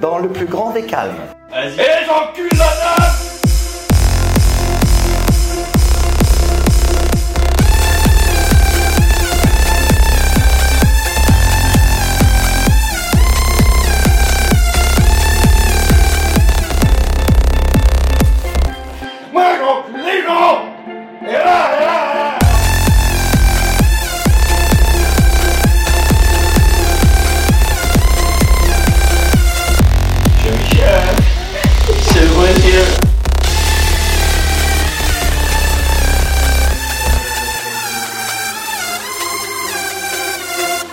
dans le plus grand des calmes. Vas-y.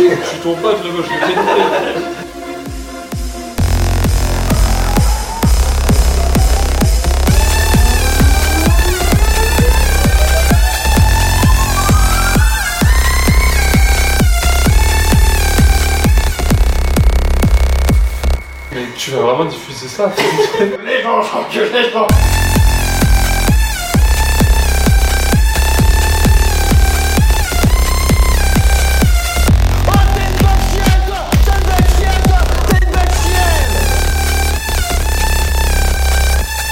Je suis ton pote, le gauche, je détruit. Mais tu vas vraiment diffuser ça Les gens, j'encule les gens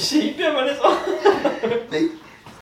死んでまれそう。で